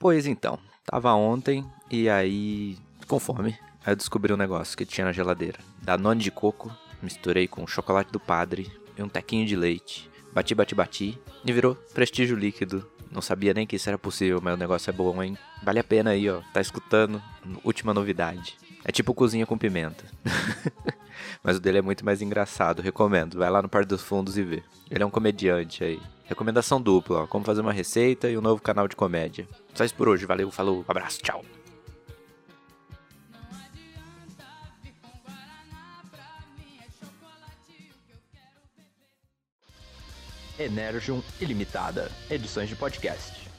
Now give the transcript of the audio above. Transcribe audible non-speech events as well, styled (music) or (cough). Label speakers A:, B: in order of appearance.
A: Pois então, tava ontem e aí, com fome, aí eu descobri um negócio que tinha na geladeira. Danone de coco, misturei com chocolate do padre e um tequinho de leite. Bati, bati, bati e virou prestígio líquido. Não sabia nem que isso era possível, mas o negócio é bom, hein? Vale a pena aí, ó. Tá escutando? Última novidade. É tipo cozinha com pimenta. (laughs) mas o dele é muito mais engraçado, recomendo. Vai lá no Par dos Fundos e vê. Ele é um comediante aí. Recomendação dupla, ó. Como fazer uma receita e um novo canal de comédia. Só isso por hoje. Valeu, falou, abraço, tchau.
B: Energium Ilimitada, edições de podcast.